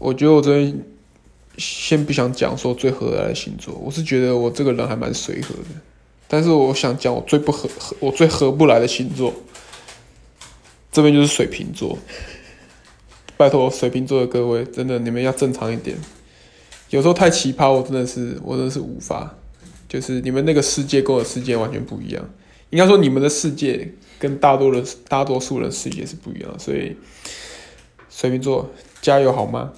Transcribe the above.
我觉得我这边先不想讲说最合得来的星座，我是觉得我这个人还蛮随和的，但是我想讲我最不合合，我最合不来的星座。这边就是水瓶座。拜托，水瓶座的各位，真的你们要正常一点，有时候太奇葩，我真的是我真的是无法，就是你们那个世界跟我的世界完全不一样，应该说你们的世界跟大多人大多数人世界是不一样，所以水瓶座加油好吗？